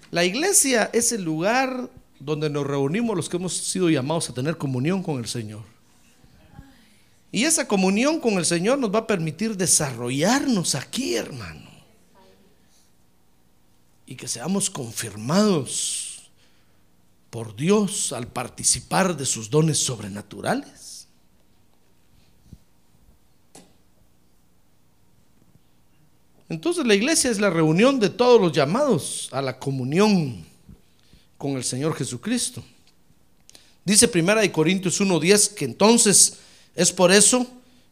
La iglesia es el lugar donde nos reunimos los que hemos sido llamados a tener comunión con el Señor. Y esa comunión con el Señor nos va a permitir desarrollarnos aquí, hermano. Y que seamos confirmados por Dios al participar de sus dones sobrenaturales. Entonces la iglesia es la reunión de todos los llamados a la comunión con el Señor Jesucristo. Dice Primera de Corintios 1:10 que entonces es por eso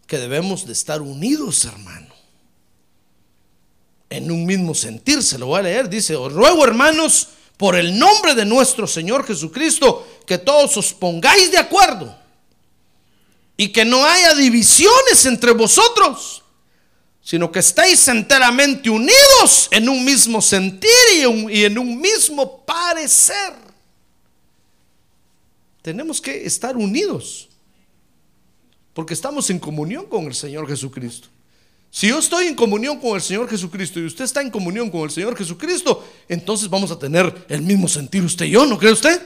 que debemos de estar unidos, hermano. En un mismo sentir, se lo voy a leer, dice, os ruego, hermanos, por el nombre de nuestro Señor Jesucristo, que todos os pongáis de acuerdo y que no haya divisiones entre vosotros, sino que estéis enteramente unidos en un mismo sentir y, y en un mismo parecer. Tenemos que estar unidos, porque estamos en comunión con el Señor Jesucristo. Si yo estoy en comunión con el Señor Jesucristo y usted está en comunión con el Señor Jesucristo, entonces vamos a tener el mismo sentir usted y yo, ¿no cree usted?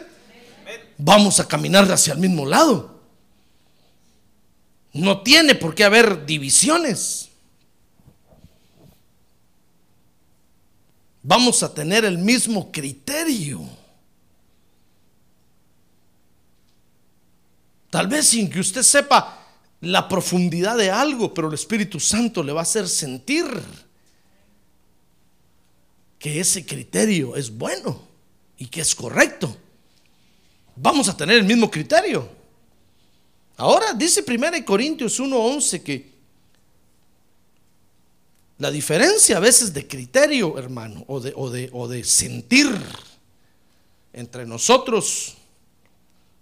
Vamos a caminar hacia el mismo lado. No tiene por qué haber divisiones. Vamos a tener el mismo criterio. Tal vez sin que usted sepa la profundidad de algo, pero el Espíritu Santo le va a hacer sentir que ese criterio es bueno y que es correcto. Vamos a tener el mismo criterio. Ahora dice 1 Corintios 1:11 que la diferencia a veces de criterio, hermano, o de, o de, o de sentir entre nosotros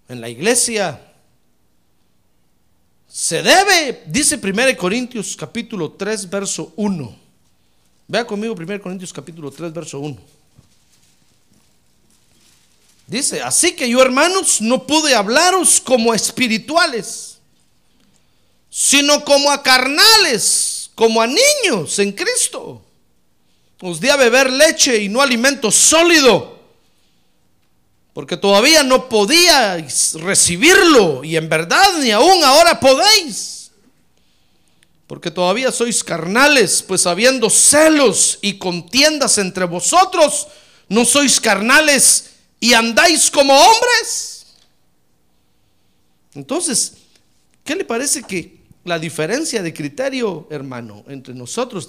en la iglesia se debe, dice 1 Corintios capítulo 3, verso 1. Vea conmigo 1 Corintios capítulo 3, verso 1. Dice, así que yo hermanos no pude hablaros como espirituales, sino como a carnales, como a niños en Cristo. Os di a beber leche y no alimento sólido, porque todavía no podíais recibirlo y en verdad ni aún ahora podéis. Porque todavía sois carnales, pues habiendo celos y contiendas entre vosotros, no sois carnales y andáis como hombres. Entonces, ¿qué le parece que la diferencia de criterio, hermano, entre nosotros,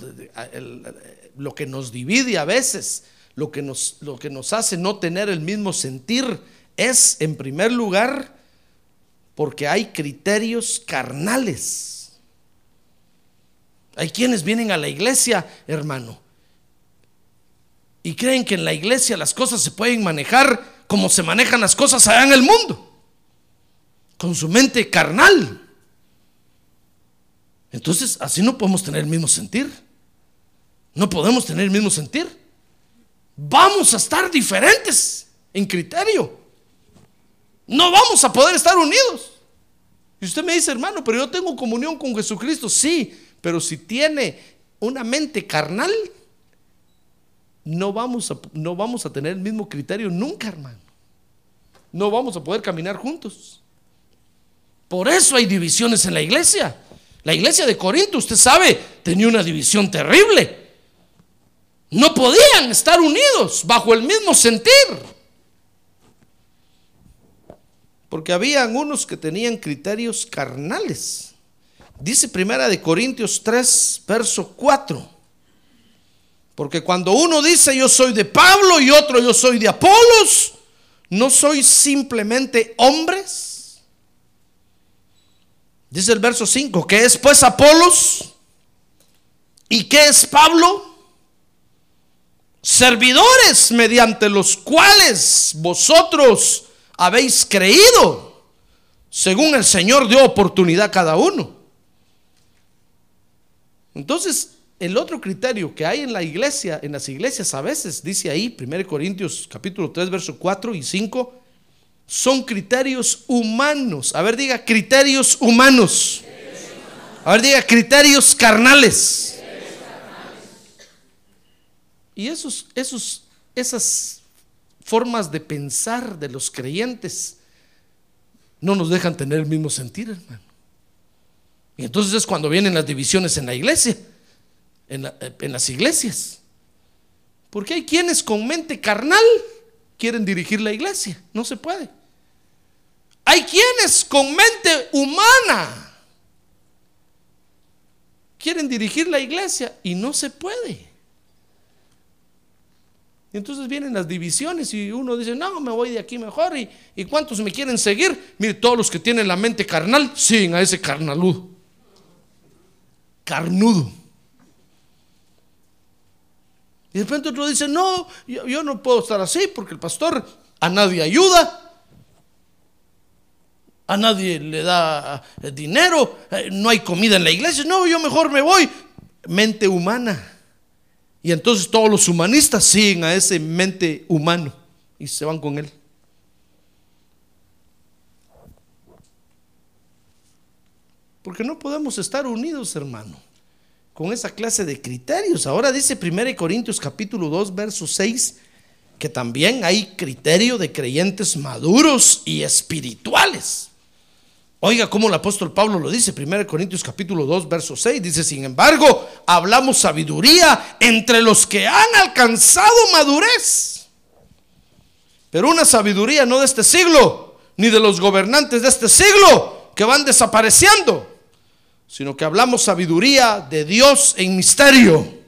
lo que nos divide a veces, lo que nos, lo que nos hace no tener el mismo sentir, es, en primer lugar, porque hay criterios carnales. Hay quienes vienen a la iglesia, hermano, y creen que en la iglesia las cosas se pueden manejar como se manejan las cosas allá en el mundo, con su mente carnal. Entonces, así no podemos tener el mismo sentir. No podemos tener el mismo sentir. Vamos a estar diferentes en criterio. No vamos a poder estar unidos. Y usted me dice, hermano, pero yo tengo comunión con Jesucristo. Sí, pero si tiene una mente carnal, no vamos, a, no vamos a tener el mismo criterio nunca, hermano. No vamos a poder caminar juntos. Por eso hay divisiones en la iglesia. La iglesia de Corinto, usted sabe, tenía una división terrible. No podían estar unidos bajo el mismo sentir. Porque habían unos que tenían criterios carnales. Dice Primera de Corintios 3, verso 4. Porque cuando uno dice yo soy de Pablo y otro yo soy de Apolos, ¿no soy simplemente hombres? Dice el verso 5, ¿qué es pues Apolos? ¿Y qué es Pablo? Servidores mediante los cuales vosotros habéis creído, según el Señor dio oportunidad a cada uno. Entonces, el otro criterio que hay en la iglesia, en las iglesias a veces, dice ahí, 1 Corintios capítulo 3, verso 4 y 5, son criterios humanos. A ver, diga criterios humanos. A ver, diga criterios carnales. Y esos, esos, esas formas de pensar de los creyentes no nos dejan tener el mismo sentir, hermano. Y entonces es cuando vienen las divisiones en la iglesia en, las iglesias. Porque hay quienes con mente carnal quieren dirigir la iglesia. No se puede. Hay quienes con mente humana quieren dirigir la iglesia y no se puede. Entonces vienen las divisiones y uno dice, no, me voy de aquí mejor. ¿Y, y cuántos me quieren seguir? Mire, todos los que tienen la mente carnal, siguen a ese carnaludo. Carnudo. Y de repente otro dice, no, yo, no puedo estar así porque el pastor a nadie ayuda, a nadie le da eh, dinero, eh, no hay comida en la iglesia, no, yo mejor me voy. Mente humana. Y entonces todos los humanistas siguen a ese mente humano y se van con él. Porque no podemos estar unidos, hermano con esa clase de criterios. Ahora dice 1 Corintios capítulo 2, verso 6, que también hay criterio de creyentes maduros y espirituales. Oiga cómo el apóstol Pablo lo dice, 1 Corintios capítulo 2, verso 6, dice, sin embargo, hablamos sabiduría entre los que han alcanzado madurez. Pero una sabiduría no de este siglo, ni de los gobernantes de este siglo, que van desapareciendo sino que hablamos sabiduría de Dios en misterio.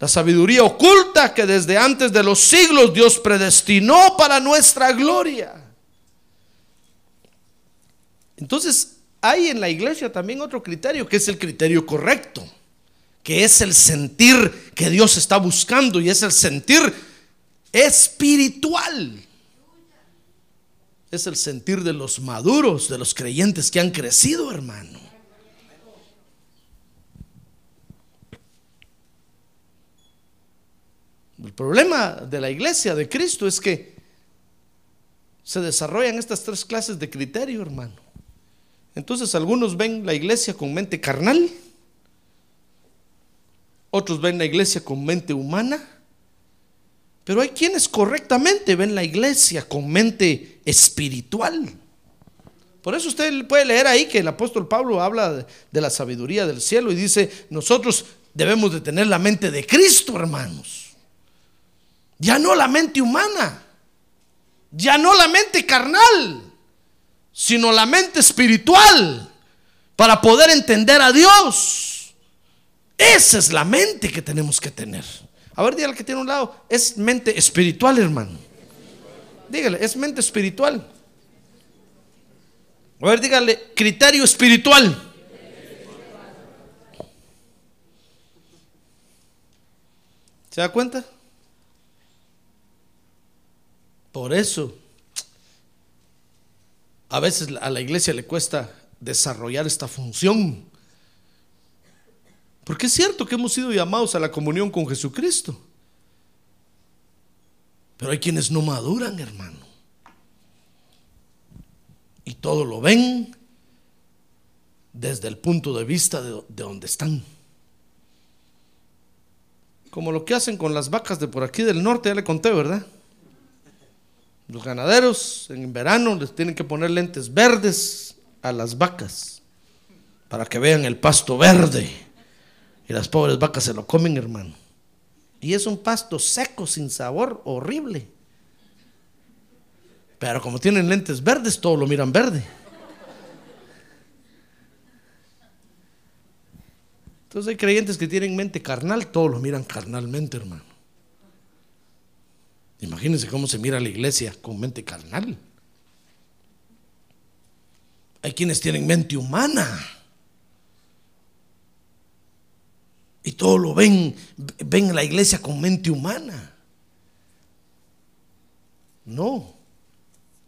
La sabiduría oculta que desde antes de los siglos Dios predestinó para nuestra gloria. Entonces, hay en la iglesia también otro criterio que es el criterio correcto, que es el sentir que Dios está buscando y es el sentir espiritual. Es el sentir de los maduros, de los creyentes que han crecido, hermano. El problema de la iglesia de Cristo es que se desarrollan estas tres clases de criterio, hermano. Entonces algunos ven la iglesia con mente carnal, otros ven la iglesia con mente humana, pero hay quienes correctamente ven la iglesia con mente espiritual. Por eso usted puede leer ahí que el apóstol Pablo habla de, la sabiduría del cielo y dice, nosotros debemos de tener la mente de Cristo, hermanos. Ya no la mente humana. Ya no la mente carnal, sino la mente espiritual para poder entender a Dios. Esa es la mente que tenemos que tener. A ver, dígale que tiene un lado. Es mente espiritual, hermano. Dígale, es mente espiritual. A ver, dígale, criterio espiritual. ¿Se da cuenta? Por eso, a veces a la iglesia le cuesta desarrollar esta función. Porque es cierto que hemos sido llamados a la comunión con Jesucristo. Pero hay quienes no maduran, hermano. Y todo lo ven desde el punto de vista de, de donde están. Como lo que hacen con las vacas de por aquí del norte, ya le conté, ¿verdad? Los ganaderos en verano les tienen que poner lentes verdes a las vacas para que vean el pasto verde. Y las pobres vacas se lo comen, hermano. Y es un pasto seco, sin sabor, horrible. Pero como tienen lentes verdes, todo lo miran verde. Entonces hay creyentes que tienen mente carnal, todo lo miran carnalmente, hermano. Imagínense cómo se mira la iglesia con mente carnal. Hay quienes tienen mente humana. Y todo lo ven, ven la iglesia con mente humana. No.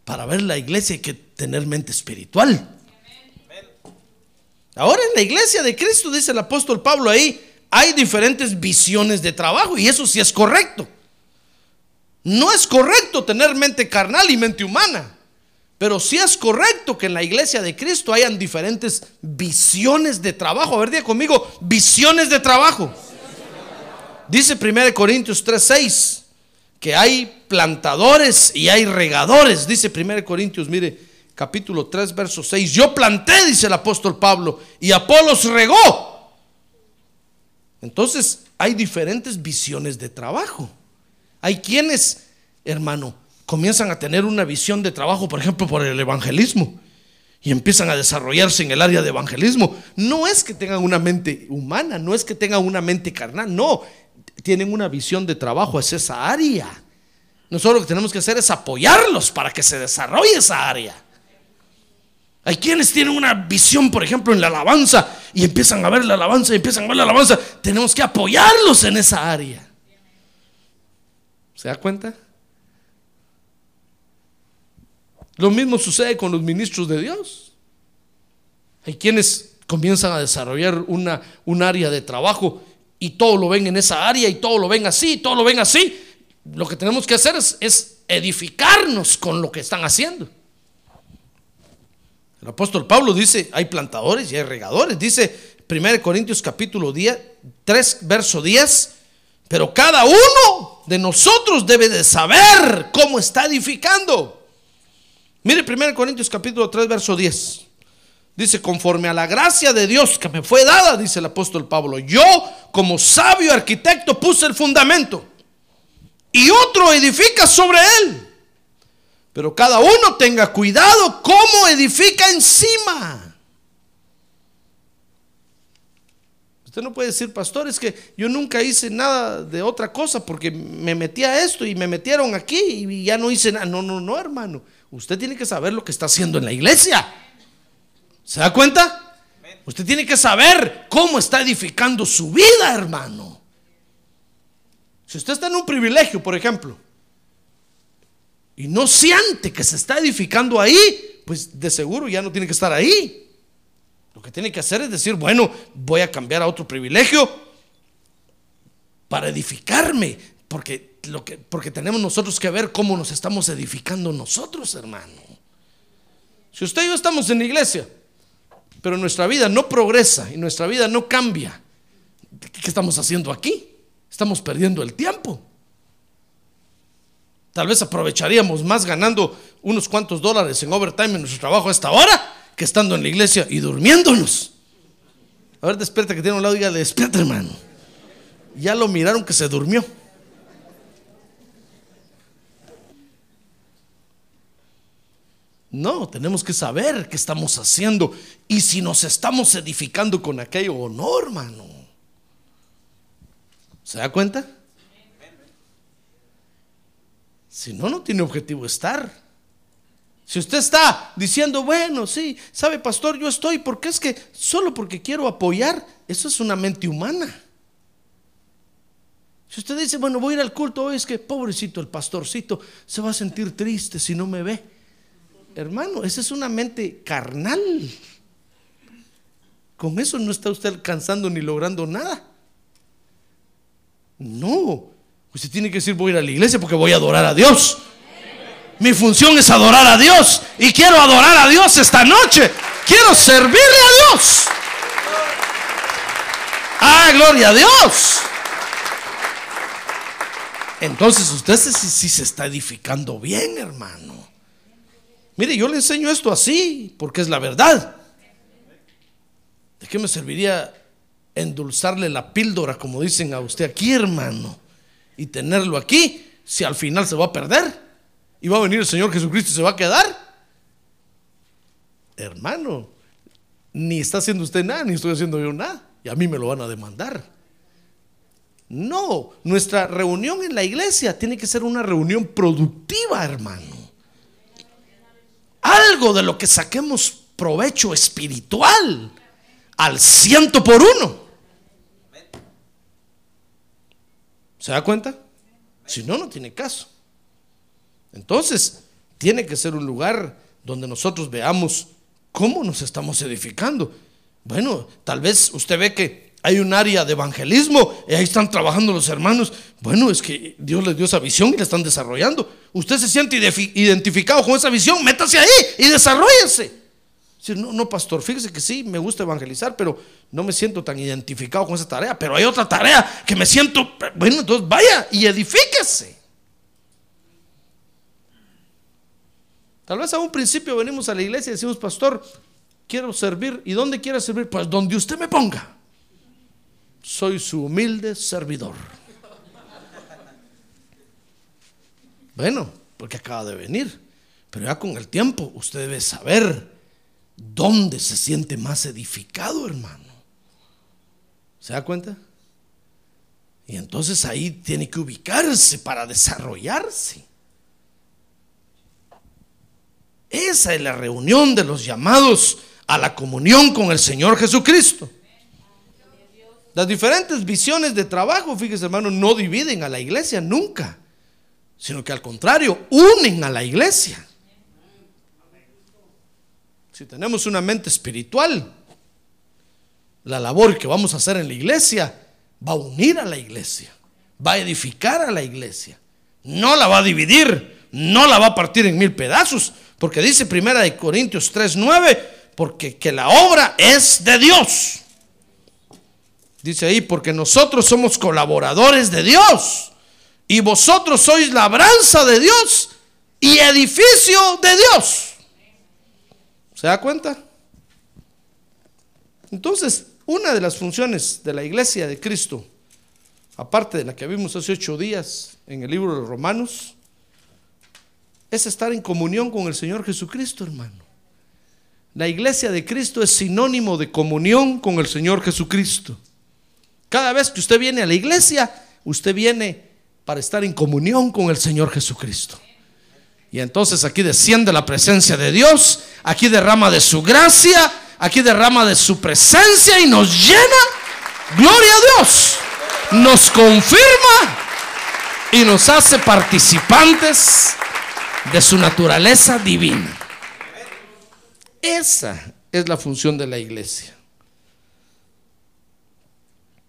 Para ver la iglesia hay que tener mente espiritual. Ahora en la iglesia de Cristo, dice el apóstol Pablo ahí, hay diferentes visiones de trabajo y eso sí es correcto. No es correcto tener mente carnal y mente humana. Pero sí es correcto que en la iglesia de Cristo hayan diferentes visiones de trabajo. A ver, diga conmigo, visiones de trabajo. Dice 1 Corintios 3:6 que hay plantadores y hay regadores. Dice 1 Corintios, mire, capítulo 3, verso 6. Yo planté, dice el apóstol Pablo, y Apolos regó. Entonces, hay diferentes visiones de trabajo. Hay quienes, hermano, comienzan a tener una visión de trabajo, por ejemplo, por el evangelismo, y empiezan a desarrollarse en el área de evangelismo. No es que tengan una mente humana, no es que tengan una mente carnal, no, tienen una visión de trabajo, es esa área. Nosotros lo que tenemos que hacer es apoyarlos para que se desarrolle esa área. Hay quienes tienen una visión, por ejemplo, en la alabanza y empiezan a ver la alabanza y empiezan a ver la alabanza. Tenemos que apoyarlos en esa área. ¿Se da cuenta? Lo mismo sucede con los ministros de Dios. Hay quienes comienzan a desarrollar una, un área de trabajo y todo lo ven en esa área y todo lo ven así, todo lo ven así. Lo que tenemos que hacer es, es edificarnos con lo que están haciendo. El apóstol Pablo dice, hay plantadores y hay regadores. Dice 1 Corintios capítulo 10, 3, verso 10, pero cada uno de nosotros debe de saber cómo está edificando. Mire 1 Corintios capítulo 3, verso 10. Dice, conforme a la gracia de Dios que me fue dada, dice el apóstol Pablo, yo como sabio arquitecto puse el fundamento y otro edifica sobre él. Pero cada uno tenga cuidado cómo edifica encima. Usted no puede decir, pastor, es que yo nunca hice nada de otra cosa porque me metí a esto y me metieron aquí y ya no hice nada. No, no, no, hermano. Usted tiene que saber lo que está haciendo en la iglesia. ¿Se da cuenta? Usted tiene que saber cómo está edificando su vida, hermano. Si usted está en un privilegio, por ejemplo, y no siente que se está edificando ahí, pues de seguro ya no tiene que estar ahí. Lo que tiene que hacer es decir, bueno, voy a cambiar a otro privilegio para edificarme, porque, lo que, porque tenemos nosotros que ver cómo nos estamos edificando nosotros, hermano. Si usted y yo estamos en la iglesia, pero nuestra vida no progresa y nuestra vida no cambia, ¿qué estamos haciendo aquí? Estamos perdiendo el tiempo. Tal vez aprovecharíamos más ganando unos cuantos dólares en overtime en nuestro trabajo a esta hora que estando en la iglesia y durmiéndonos. A ver, despierta que tiene un lado y dígale, despierta hermano. Ya lo miraron que se durmió. No, tenemos que saber qué estamos haciendo y si nos estamos edificando con aquello o no, hermano. ¿Se da cuenta? Si no, no tiene objetivo estar. Si usted está diciendo, bueno, sí, sabe, pastor, yo estoy, porque es que solo porque quiero apoyar, eso es una mente humana. Si usted dice, bueno, voy a ir al culto hoy, es que pobrecito el pastorcito se va a sentir triste si no me ve. Hermano, esa es una mente carnal. Con eso no está usted alcanzando ni logrando nada. No, usted tiene que decir, voy a ir a la iglesia porque voy a adorar a Dios. Mi función es adorar a Dios. Y quiero adorar a Dios esta noche. Quiero servirle a Dios. Ah, gloria a Dios. Entonces usted si, se está edificando bien, hermano. Mire, yo le enseño esto así, porque es la verdad. ¿De qué me serviría endulzarle la píldora, como dicen a usted aquí, hermano? Y tenerlo aquí, si al final se va a perder. Y va a venir el Señor Jesucristo y se va a quedar. Hermano, ni está haciendo usted nada, ni estoy haciendo yo nada. Y a mí me lo van a demandar. No, nuestra reunión en la iglesia tiene que ser una reunión productiva, hermano. Algo de lo que saquemos provecho espiritual al ciento por uno. ¿Se da cuenta? Si no, no tiene caso. Entonces, tiene que ser un lugar donde nosotros veamos cómo nos estamos edificando. Bueno, tal vez usted ve que hay un área de evangelismo y ahí están trabajando los hermanos. Bueno, es que Dios les dio esa visión y la están desarrollando. Usted se siente identificado con esa visión, métase ahí y desarrollese. No, no, pastor, fíjese que sí, me gusta evangelizar, pero no me siento tan identificado con esa tarea. Pero hay otra tarea que me siento, bueno, entonces vaya y edifíquese. Tal vez a un principio venimos a la iglesia y decimos, pastor, quiero servir. ¿Y dónde quiere servir? Pues donde usted me ponga. Soy su humilde servidor. Bueno, porque acaba de venir. Pero ya con el tiempo usted debe saber dónde se siente más edificado, hermano. ¿Se da cuenta? Y entonces ahí tiene que ubicarse para desarrollarse. Esa es la reunión de los llamados a la comunión con el Señor Jesucristo. Las diferentes visiones de trabajo, fíjese hermano, no dividen a la iglesia nunca, sino que al contrario, unen a la iglesia. Si tenemos una mente espiritual, la labor que vamos a hacer en la iglesia va a unir a la iglesia, va a edificar a la iglesia, no la va a dividir, no la va a partir en mil pedazos, porque dice primera de Corintios 3:9, porque que la obra es de Dios. Dice ahí, porque nosotros somos colaboradores de Dios y vosotros sois labranza de Dios y edificio de Dios. ¿Se da cuenta? Entonces, una de las funciones de la iglesia de Cristo, aparte de la que vimos hace ocho días en el libro de Romanos, es estar en comunión con el Señor Jesucristo, hermano. La iglesia de Cristo es sinónimo de comunión con el Señor Jesucristo. Cada vez que usted viene a la iglesia, usted viene para estar en comunión con el Señor Jesucristo. Y entonces aquí desciende la presencia de Dios, aquí derrama de su gracia, aquí derrama de su presencia y nos llena. Gloria a Dios. Nos confirma y nos hace participantes de su naturaleza divina. Esa es la función de la iglesia.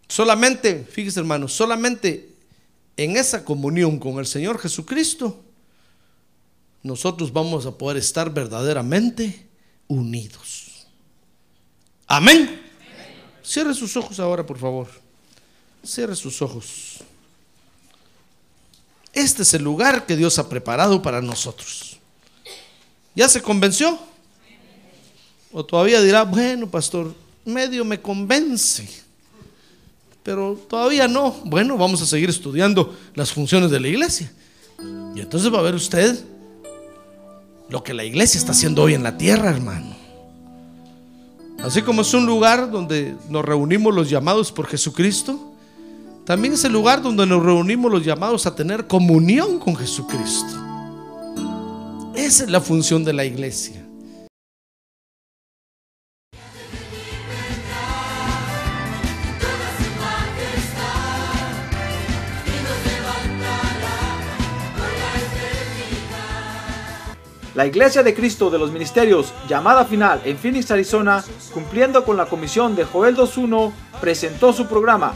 Solamente, fíjese hermano, solamente en esa comunión con el Señor Jesucristo, nosotros vamos a poder estar verdaderamente unidos. Amén. Cierre sus ojos ahora, por favor. Cierre sus ojos. Este es el lugar que Dios ha preparado para nosotros. ¿Ya se convenció? O todavía dirá, bueno, pastor, medio me convence, pero todavía no. Bueno, vamos a seguir estudiando las funciones de la iglesia. Y entonces va a ver usted lo que la iglesia está haciendo hoy en la tierra, hermano. Así como es un lugar donde nos reunimos los llamados por Jesucristo, también es el lugar donde nos reunimos los llamados a tener comunión con Jesucristo. Esa es la función de la iglesia. La Iglesia de Cristo de los Ministerios, llamada final en Phoenix, Arizona, cumpliendo con la comisión de Joel 2.1, presentó su programa,